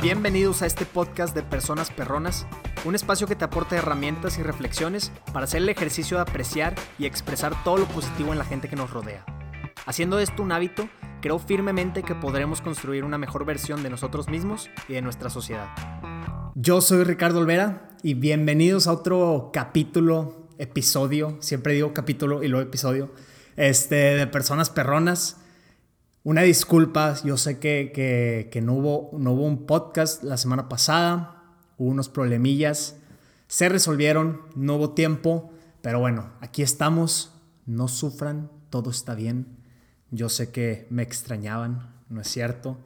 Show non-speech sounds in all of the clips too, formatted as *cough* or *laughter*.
Bienvenidos a este podcast de Personas Perronas, un espacio que te aporta herramientas y reflexiones para hacer el ejercicio de apreciar y expresar todo lo positivo en la gente que nos rodea. Haciendo esto un hábito, creo firmemente que podremos construir una mejor versión de nosotros mismos y de nuestra sociedad. Yo soy Ricardo Olvera y bienvenidos a otro capítulo, episodio, siempre digo capítulo y luego episodio, este, de Personas Perronas. Una disculpa, yo sé que, no, hubo, no hubo un podcast la semana pasada, hubo unos problemillas, se resolvieron, no hubo tiempo, pero bueno, aquí estamos, no sufran, todo está bien. Yo sé que me extrañaban, no es cierto.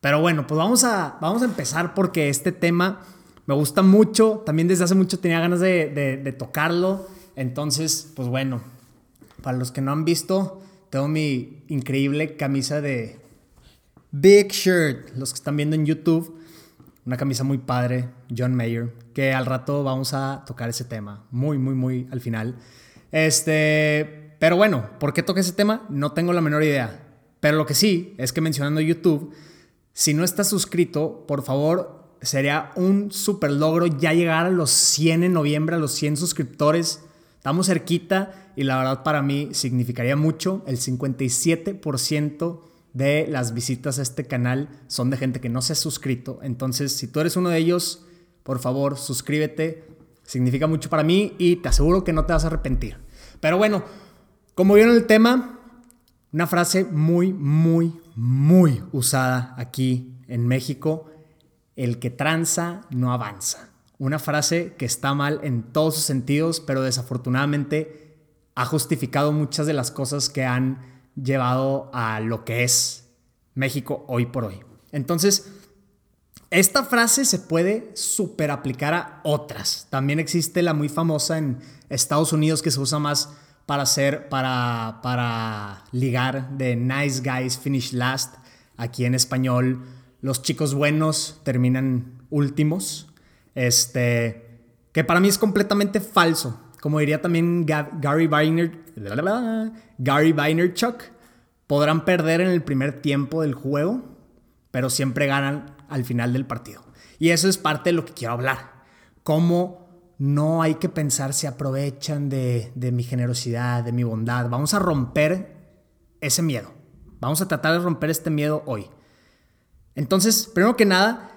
Pero bueno, pues vamos a, vamos a empezar porque este tema me gusta mucho, también desde hace mucho tenía ganas de, de tocarlo. Entonces, pues bueno, para los que no han visto, tengo mi increíble camisa de Big Shirt, los que están viendo en YouTube. Una camisa muy padre, John Mayer, que al rato vamos a tocar ese tema, muy, muy, muy al final. Este, pero bueno, ¿por qué toqué ese tema? No tengo la menor idea. Pero lo que sí es que mencionando YouTube, si no estás suscrito, por favor, sería un super logro ya llegar a los 100 en noviembre, a los 100 suscriptores. Estamos cerquita y la verdad para mí significaría mucho. El 57% de las visitas a este canal son de gente que no se ha suscrito. Entonces, si tú eres uno de ellos, por favor, suscríbete. Significa mucho para mí y te aseguro que no te vas a arrepentir. Pero bueno, como vieron el tema, una frase muy, muy, muy usada aquí en México. El que tranza no avanza. Una frase que está mal en todos sus sentidos, pero desafortunadamente ha justificado muchas de las cosas que han llevado a lo que es México hoy por hoy. Entonces, esta frase se puede super aplicar a otras. También existe la muy famosa en Estados Unidos que se usa más para hacer, para, para ligar de nice guys finish last. Aquí en español, los chicos buenos terminan últimos. Este, que para mí es completamente falso. Como diría también Gary Vaynerchuk, Gary Vaynerchuk, podrán perder en el primer tiempo del juego, pero siempre ganan al final del partido. Y eso es parte de lo que quiero hablar. Cómo no hay que pensar si aprovechan de, de mi generosidad, de mi bondad. Vamos a romper ese miedo. Vamos a tratar de romper este miedo hoy. Entonces, primero que nada,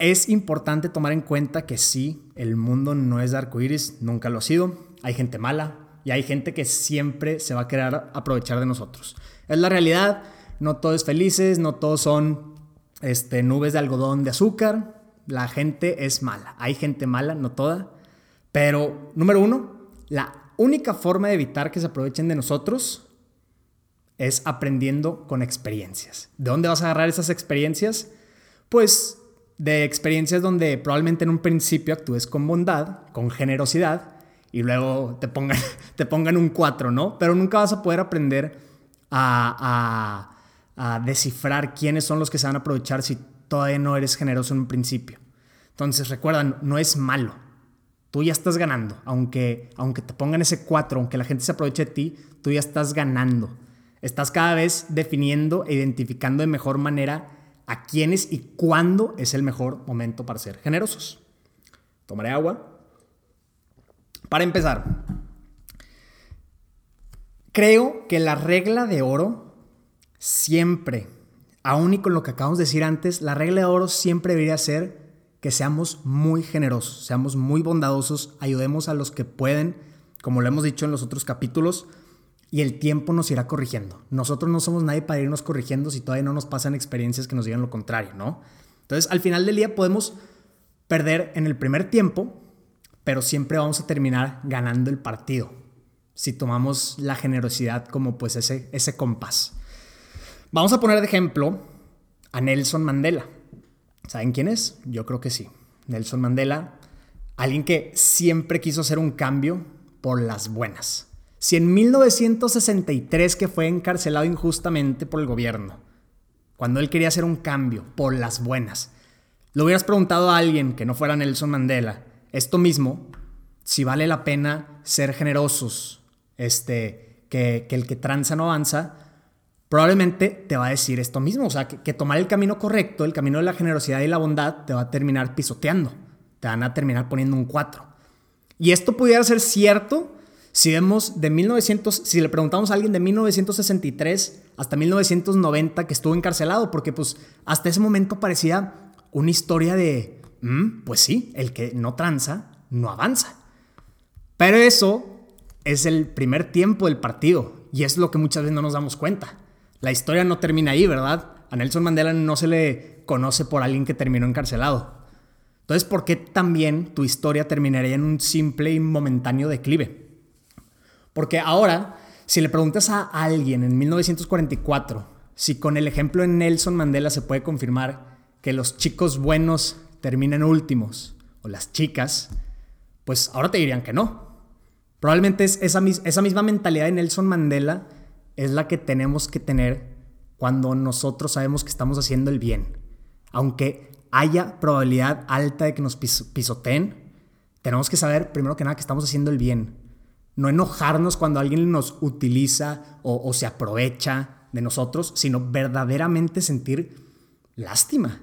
es importante tomar en cuenta que sí, el mundo no es de arcoíris, nunca lo ha sido. Hay gente mala y hay gente que siempre se va a querer aprovechar de nosotros. Es la realidad, no todos es felices, no todos son este, nubes de algodón de azúcar. La gente es mala. Hay gente mala, no toda. Pero, número uno, la única forma de evitar que se aprovechen de nosotros es aprendiendo con experiencias. ¿De dónde vas a agarrar esas experiencias? Pues de experiencias donde probablemente en un principio actúes con bondad, con generosidad, y luego te pongan, *laughs* te pongan un 4, ¿no? Pero nunca vas a poder aprender a, a, a, descifrar quiénes son los que se van a aprovechar si todavía no eres generoso en un principio. Entonces, recuerda, no es malo. Tú ya estás ganando. Aunque, aunque te pongan ese 4, aunque la gente se aproveche de ti, tú ya estás ganando. Estás cada vez definiendo e identificando de mejor manera a quiénes y cuándo es el mejor momento para ser generosos. Tomaré agua. Para empezar, creo que la regla de oro siempre, aún y con lo que acabamos de decir antes, la regla de oro siempre debería ser que seamos muy generosos, seamos muy bondadosos, ayudemos a los que pueden, como lo hemos dicho en los otros capítulos, y el tiempo nos irá corrigiendo. Nosotros no somos nadie para irnos corrigiendo si todavía no nos pasan experiencias que nos digan lo contrario, ¿no? Entonces, al final del día podemos perder en el primer tiempo, pero siempre vamos a terminar ganando el partido si tomamos la generosidad como pues ese, ese compás. Vamos a poner de ejemplo a Nelson Mandela. ¿Saben quién es? Yo creo que sí. Nelson Mandela, alguien que siempre quiso hacer un cambio por las buenas. Si en 1963 que fue encarcelado injustamente por el gobierno, cuando él quería hacer un cambio por las buenas, le hubieras preguntado a alguien que no fuera Nelson Mandela, esto mismo, si vale la pena ser generosos, este, que, que el que tranza no avanza, probablemente te va a decir esto mismo, o sea, que, tomar el camino correcto, el camino de la generosidad y la bondad, te va a terminar pisoteando, te van a terminar poniendo un 4. Y esto pudiera ser cierto si vemos de 1900, si le preguntamos a alguien de 1963 hasta 1990 que estuvo encarcelado, porque pues hasta ese momento parecía una historia de, mm, pues sí, el que no tranza, no avanza. Pero eso es el primer tiempo del partido y es lo que muchas veces no nos damos cuenta. La historia no termina ahí, ¿verdad? A Nelson Mandela no se le conoce por alguien que terminó encarcelado. Entonces, ¿por qué también tu historia terminaría en un simple y momentáneo declive? Porque ahora, si le preguntas a alguien en 1944 si con el ejemplo de Nelson Mandela se puede confirmar que los chicos buenos terminan últimos o las chicas, pues ahora te dirían que no. Probablemente es esa, esa misma mentalidad de Nelson Mandela es la que tenemos que tener cuando nosotros sabemos que estamos haciendo el bien. Aunque haya probabilidad alta de que nos pisoteen, tenemos que saber primero que nada que estamos haciendo el bien. No enojarnos cuando alguien nos utiliza o, se aprovecha de nosotros, sino verdaderamente sentir lástima.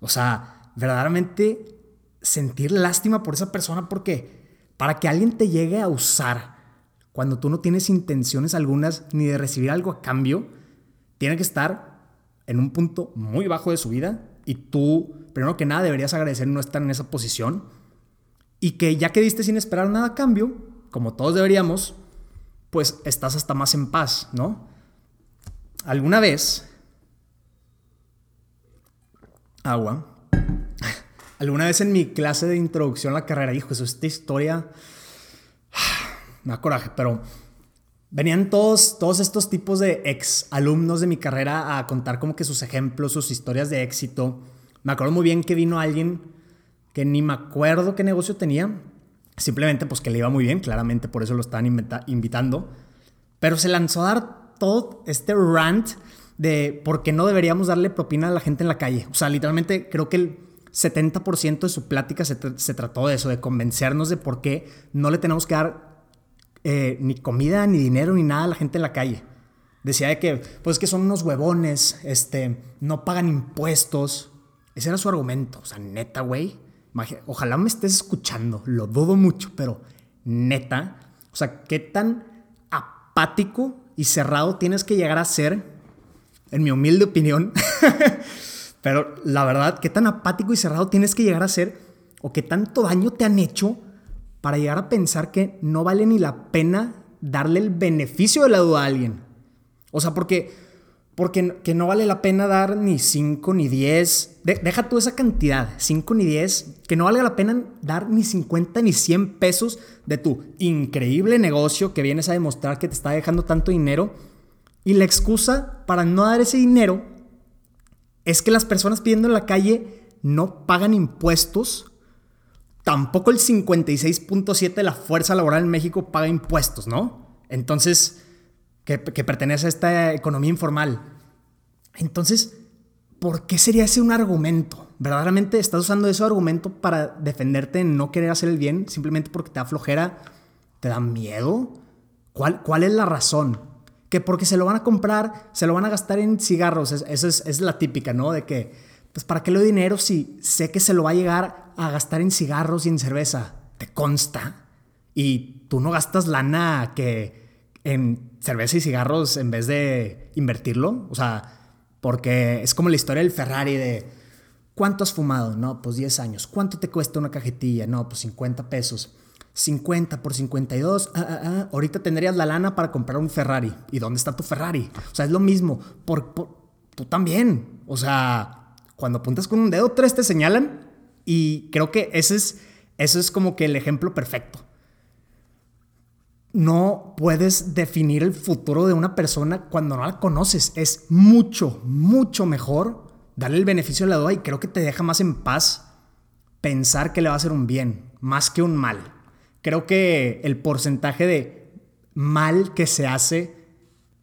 O sea, verdaderamente sentir lástima por esa persona porque para que alguien te llegue a usar cuando tú no tienes intenciones algunas ni de recibir algo a cambio, tiene que estar en un punto muy bajo de su vida y tú, primero que nada, deberías agradecer no estar en esa posición y que ya que diste sin esperar nada a cambio, como todos deberíamos, pues estás hasta más en paz, ¿no? Alguna vez, agua, *laughs* Alguna vez en mi clase de introducción a la carrera, hijo, eso, esta historia *sighs* me da coraje, pero venían todos, todos estos tipos de ex alumnos de mi carrera a contar como que sus ejemplos, sus historias de éxito. Me acuerdo muy bien que vino alguien que ni me acuerdo qué negocio tenía, simplemente pues que le iba muy bien, claramente por eso lo estaban invitando, pero se lanzó a dar todo este rant de por qué no deberíamos darle propina a la gente en la calle. O sea, literalmente creo que el 70% de su plática se, trató de eso, de convencernos de por qué no le tenemos que dar eh, ni comida, ni dinero, ni nada a la gente en la calle. Decía de que, pues que son unos huevones, este, no pagan impuestos. Ese era su argumento. O sea, neta, güey. Ojalá me estés escuchando, lo dudo mucho, pero neta. O sea, qué tan apático y cerrado tienes que llegar a ser, en mi humilde opinión, *laughs* Pero la verdad, ¿qué tan apático y cerrado tienes que llegar a ser? ¿O qué tanto daño te han hecho para llegar a pensar que no vale ni la pena darle el beneficio de la duda a alguien? O sea, porque, porque que no vale la pena dar ni 5 ni 10. deja tú esa cantidad, 5 ni 10. Que no valga la pena dar ni 50 ni 100 pesos de tu increíble negocio que vienes a demostrar que te está dejando tanto dinero. Y la excusa para no dar ese dinero es que las personas pidiendo en la calle no pagan impuestos. Tampoco el 56.7 de la fuerza laboral en México paga impuestos, ¿no? Entonces, que, pertenece a esta economía informal. Entonces, ¿por qué sería ese un argumento? ¿Verdaderamente estás usando ese argumento para defenderte en no querer hacer el bien simplemente porque te da flojera? ¿Te da miedo? ¿Cuál, cuál es la razón? que porque se lo van a comprar, se lo van a gastar en cigarros. Esa es, la típica, ¿no? De que, pues, ¿para qué le doy dinero si sé que se lo va a llegar a gastar en cigarros y en cerveza? ¿Te consta? Y tú no gastas lana que en cerveza y cigarros en vez de invertirlo. O sea, porque es como la historia del Ferrari de... ¿Cuánto has fumado? No, pues 10 años. ¿Cuánto te cuesta una cajetilla? No, pues 50 pesos. 50 por 52, ah, ah, ah, ahorita tendrías la lana para comprar un Ferrari. ¿Y dónde está tu Ferrari? O sea, es lo mismo. Por, tú también. O sea, cuando apuntas con un dedo, tres te señalan. Y creo que ese es, eso es como que el ejemplo perfecto. No puedes definir el futuro de una persona cuando no la conoces. Es mucho, mucho mejor darle el beneficio de la duda y creo que te deja más en paz pensar que le va a hacer un bien, más que un mal creo que el porcentaje de mal que se hace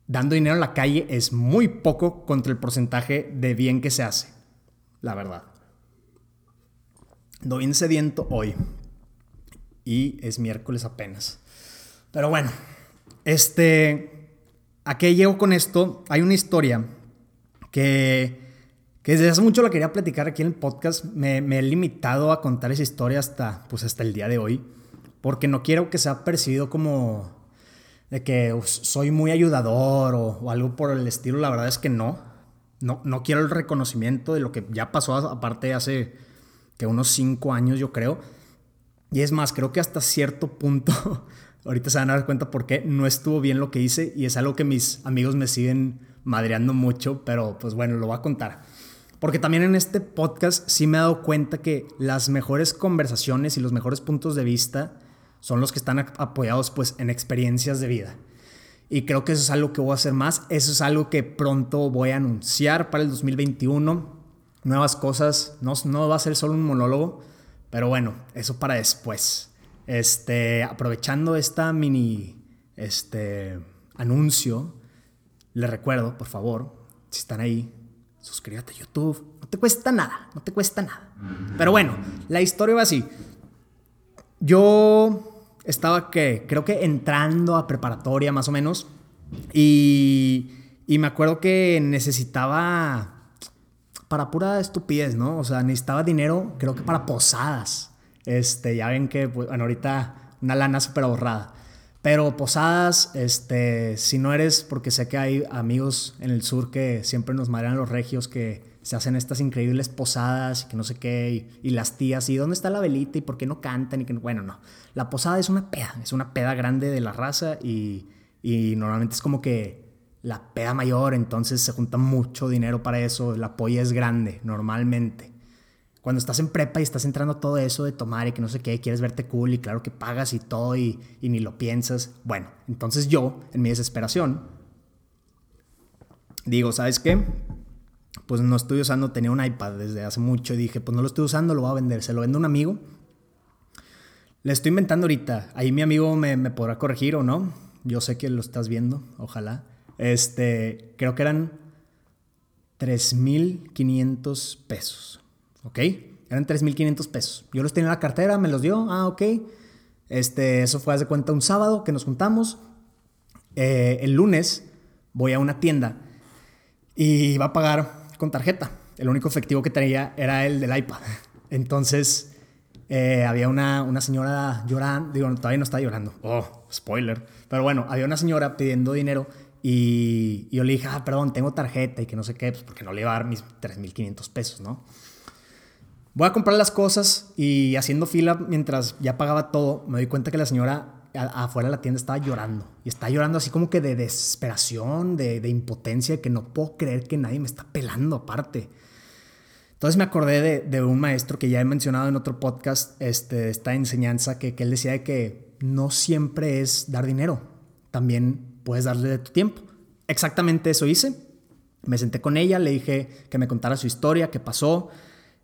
dando dinero en la calle es muy poco contra el porcentaje de bien que se hace. La verdad. No bien sediento hoy. Y es miércoles apenas. Pero bueno, este... ¿A qué llego con esto? Hay una historia que, que desde hace mucho la quería platicar aquí en el podcast. Me, he limitado a contar esa historia hasta, pues hasta el día de hoy, porque no quiero que sea percibido como de que soy muy ayudador o, algo por el estilo. La verdad es que no. No, no quiero el reconocimiento de lo que ya pasó, aparte hace que unos cinco años yo creo. Y es más, creo que hasta cierto punto, *laughs* ahorita se van a dar cuenta por qué no estuvo bien lo que hice y es algo que mis amigos me siguen madreando mucho, pero pues bueno, lo voy a contar. Porque también en este podcast sí me he dado cuenta que las mejores conversaciones y los mejores puntos de vista son los que están apoyados pues en experiencias de vida. Y creo que eso es algo que voy a hacer más. Eso es algo que pronto voy a anunciar para el 2021. Nuevas cosas. No, no va a ser solo un monólogo. Pero bueno, eso para después. Este, aprovechando esta mini este, anuncio, les recuerdo, por favor, si están ahí, suscríbete a YouTube. No te cuesta nada, no te cuesta nada. Pero bueno, la historia va así. Yo estaba que creo que entrando a preparatoria más o menos y, y me acuerdo que necesitaba para pura estupidez, ¿no? O sea, necesitaba dinero, creo que para posadas. Este, ya ven que, pues, bueno, ahorita una lana súper ahorrada. Pero posadas, este, si no eres, porque sé que hay amigos en el sur que siempre nos marean los regios que se hacen estas increíbles posadas y que no sé qué, y, las tías, y dónde está la velita y por qué no cantan y que bueno, no. La posada es una peda, es una peda grande de la raza y, y normalmente es como que la peda mayor, entonces se junta mucho dinero para eso, la polla es grande normalmente. Cuando estás en prepa y estás entrando todo eso de tomar y que no sé qué, quieres verte cool y claro que pagas y todo y, ni lo piensas. Bueno, entonces yo, en mi desesperación, digo, ¿sabes qué? Pues no estoy usando, tenía un iPad desde hace mucho y dije, pues no lo estoy usando, lo voy a vender, se lo vendo a un amigo. Le estoy inventando ahorita, ahí mi amigo me, me podrá corregir o no, yo sé que lo estás viendo, ojalá. Este, creo que eran 3.500 pesos. ¿Ok? Eran 3.500 pesos. Yo los tenía en la cartera, me los dio. Ah, ok. Este, eso fue, hace cuenta, un sábado que nos juntamos. Eh, el lunes voy a una tienda y iba a pagar con tarjeta. El único efectivo que tenía era el del iPad. *laughs* Entonces, eh, había una, una señora llorando. Digo, todavía no está llorando. Oh, spoiler. Pero bueno, había una señora pidiendo dinero y, yo le dije, ah, perdón, tengo tarjeta y que no sé qué, pues porque no le iba a dar mis 3.500 pesos, ¿no? Voy a comprar las cosas y haciendo fila mientras ya pagaba todo, me doy cuenta que la señora afuera de la tienda estaba llorando. Y está llorando así como que de desesperación, de, impotencia, que no puedo creer que nadie me está pelando aparte. Entonces me acordé de, de, un maestro que ya he mencionado en otro podcast, este, esta enseñanza, que, que él decía de que no siempre es dar dinero, también puedes darle de tu tiempo. Exactamente eso hice. Me senté con ella, le dije que me contara su historia, qué pasó.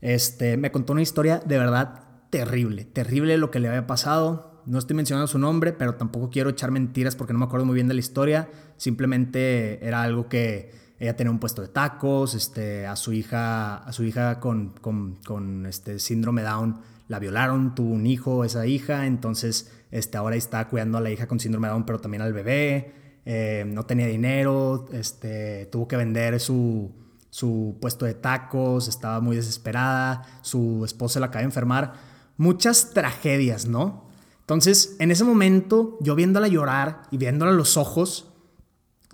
Este, me contó una historia de verdad terrible, terrible lo que le había pasado. No estoy mencionando su nombre, pero tampoco quiero echar mentiras porque no me acuerdo muy bien de la historia. Simplemente era algo que ella tenía un puesto de tacos, este, a su hija, a su hija con, este síndrome Down la violaron, tuvo un hijo, esa hija, entonces este, ahora está cuidando a la hija con síndrome Down, pero también al bebé. Eh, no tenía dinero, este, tuvo que vender su, su puesto de tacos, estaba muy desesperada, su esposa la acaba de enfermar. Muchas tragedias, ¿no? Entonces, en ese momento, yo viéndola llorar y viéndola a los ojos,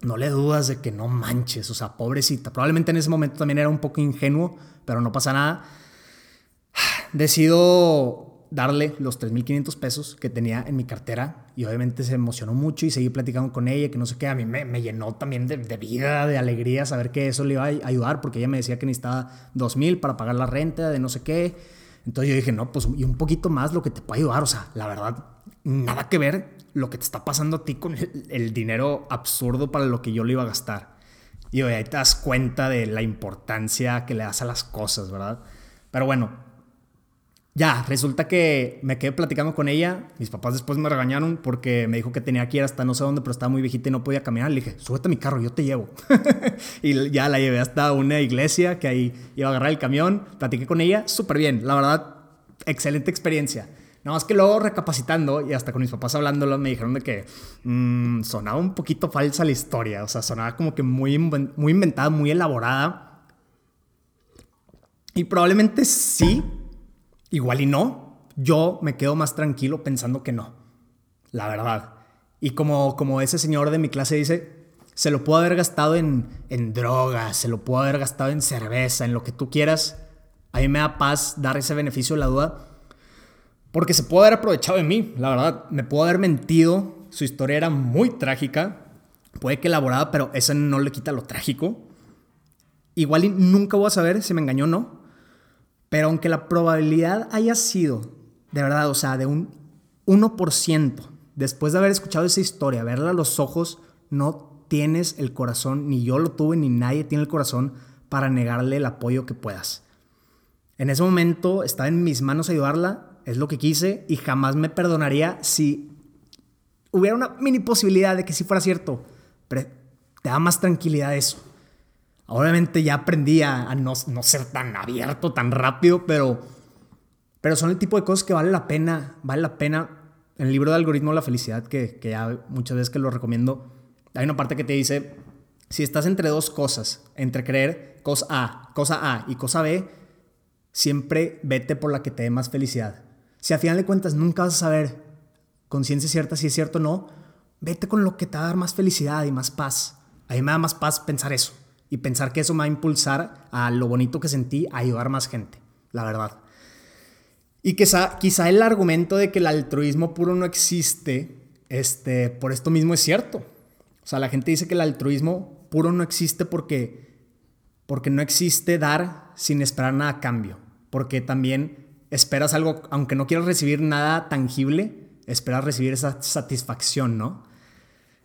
no le dudas de que no manches, o sea, pobrecita. Probablemente en ese momento también era un poco ingenuo, pero no pasa nada. *sighs* Decido darle los 3.500 pesos que tenía en mi cartera y obviamente se emocionó mucho y seguí platicando con ella, que no sé qué, a mí me, llenó también de, vida, de alegría saber que eso le iba a ayudar porque ella me decía que necesitaba 2.000 para pagar la renta de no sé qué. Entonces yo dije, no, pues y un poquito más lo que te puede ayudar, o sea, la verdad, nada que ver lo que te está pasando a ti con el, dinero absurdo para lo que yo le iba a gastar. Y ahí te das cuenta de la importancia que le das a las cosas, ¿verdad? Pero bueno, ya, resulta que me quedé platicando con ella. Mis papás después me regañaron porque me dijo que tenía que ir hasta no sé dónde, pero estaba muy viejita y no podía caminar. Le dije, súbete a mi carro, yo te llevo. *laughs* y ya la llevé hasta una iglesia que ahí iba a agarrar el camión. Platiqué con ella, súper bien. La verdad, excelente experiencia. Nada más que luego recapacitando y hasta con mis papás hablándolo me dijeron de que mm, sonaba un poquito falsa la historia. O sea, sonaba como que muy, muy inventada, muy elaborada. Y probablemente sí, igual y no. Yo me quedo más tranquilo pensando que no. La verdad. Y como, como ese señor de mi clase dice, se lo pudo haber gastado en, en drogas, se lo pudo haber gastado en cerveza, en lo que tú quieras. A mí me da paz dar ese beneficio de la duda porque se pudo haber aprovechado de mí, la verdad. Me pudo haber mentido. Su historia era muy trágica. Puede que elaborada, pero eso no le quita lo trágico. Igual nunca voy a saber si me engañó o no. Pero aunque la probabilidad haya sido, de verdad, o sea, de un 1%, después de haber escuchado esa historia, verla a los ojos, no tienes el corazón, ni yo lo tuve, ni nadie tiene el corazón para negarle el apoyo que puedas. En ese momento estaba en mis manos ayudarla, es lo que quise y jamás me perdonaría si hubiera una mini posibilidad de que sí fuera cierto. Pero te da más tranquilidad eso. Obviamente ya aprendí a, no, ser tan abierto, tan rápido, pero, pero son el tipo de cosas que vale la pena, vale la pena. En el libro de algoritmo la felicidad, que, que ya muchas veces que lo recomiendo, hay una parte que te dice, si estás entre dos cosas, entre creer cosa A, cosa A y cosa B, siempre vete por la que te dé más felicidad. Si a final de cuentas nunca vas a saber con ciencia cierta si es cierto o no, vete con lo que te va a dar más felicidad y más paz. A mí me da más paz pensar eso y pensar que eso me va a impulsar a lo bonito que sentí, a ayudar más gente, la verdad. Y quizá, quizá el argumento de que el altruismo puro no existe, este, por esto mismo es cierto. O sea, la gente dice que el altruismo puro no existe porque, porque no existe dar sin esperar nada a cambio. Porque también esperas algo, aunque no quieras recibir nada tangible, esperas recibir esa satisfacción, ¿no?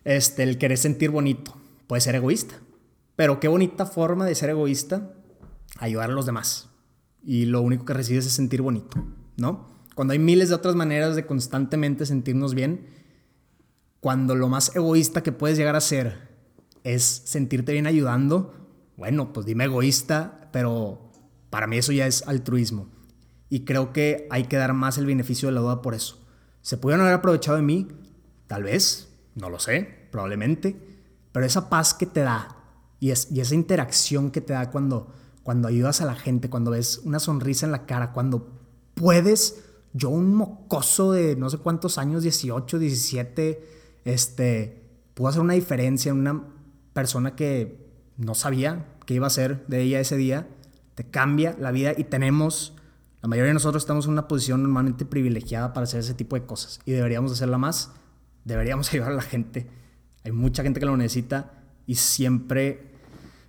Este, el querer sentir bonito. Puede ser egoísta. Pero qué bonita forma de ser egoísta, ayudar a los demás. Y lo único que recibes es sentir bonito, ¿no? Cuando hay miles de otras maneras de constantemente sentirnos bien, cuando lo más egoísta que puedes llegar a ser es sentirte bien ayudando, bueno, pues dime egoísta, pero para mí eso ya es altruismo. Y creo que hay que dar más el beneficio de la duda por eso. ¿Se pudieron haber aprovechado de mí? Tal vez, no lo sé, probablemente. Pero esa paz que te da y, es, esa interacción que te da cuando, cuando ayudas a la gente, cuando ves una sonrisa en la cara, cuando puedes, yo un mocoso de no sé cuántos años, 18, 17, este, puedo hacer una diferencia en una persona que no sabía qué iba a ser de ella ese día, te cambia la vida y tenemos la mayoría de nosotros estamos en una posición normalmente privilegiada para hacer ese tipo de cosas y deberíamos hacerla más. Deberíamos *laughs* ayudar a la gente. Hay mucha gente que lo necesita y siempre,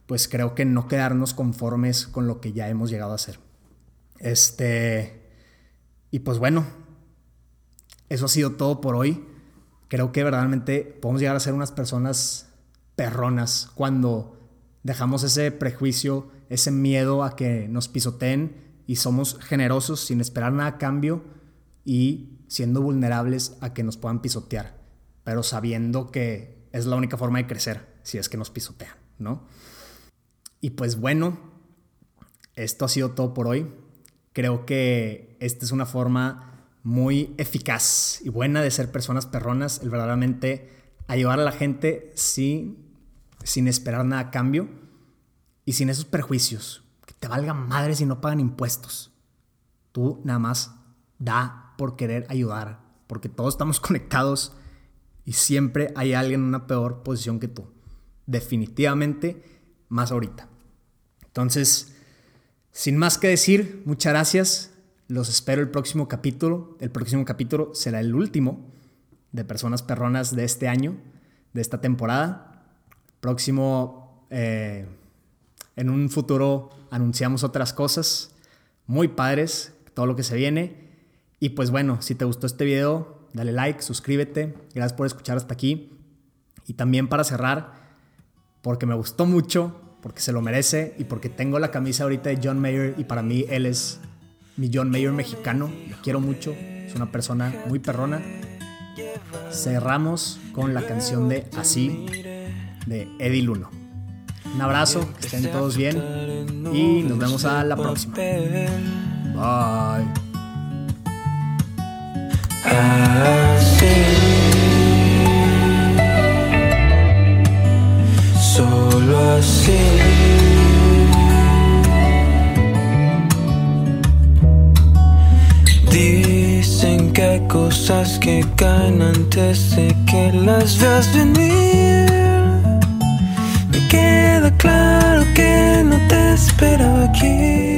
pues creo que no quedarnos conformes con lo que ya hemos llegado a hacer. Este, y pues bueno, eso ha sido todo por hoy. Creo que verdaderamente podemos llegar a ser unas personas perronas cuando dejamos ese prejuicio, ese miedo a que nos pisoteen y somos generosos sin esperar nada a cambio y siendo vulnerables a que nos puedan pisotear, pero sabiendo que es la única forma de crecer si es que nos pisotean, ¿no? Y pues bueno, esto ha sido todo por hoy. Creo que esta es una forma muy eficaz y buena de ser personas perronas, el verdaderamente ayudar a la gente sin, sin esperar nada a cambio y sin esos prejuicios, te valga madre si no pagan impuestos. Tú nada más da por querer ayudar, porque todos estamos *laughs* conectados y siempre hay alguien en una peor posición que tú. Definitivamente más ahorita. Entonces, sin más que decir, muchas gracias. Los espero el próximo capítulo. El próximo capítulo será el último de Personas Perronas de este año, de esta temporada. Próximo eh, en un futuro anunciamos otras cosas muy padres, todo lo que se viene. Y pues bueno, si te gustó este video, dale like, suscríbete. Gracias por escuchar hasta aquí. Y también para cerrar, porque me gustó mucho, porque se lo merece y porque tengo la camisa ahorita de John Mayer y para mí él es mi John Mayer mexicano. Lo quiero mucho, es una persona muy perrona. Cerramos con la canción de Así de Eddie Luno. Un abrazo, que estén todos bien y nos vemos a la próxima. Bye. Cosas que caen antes de que las veas venir. Me queda claro que no te esperaba aquí.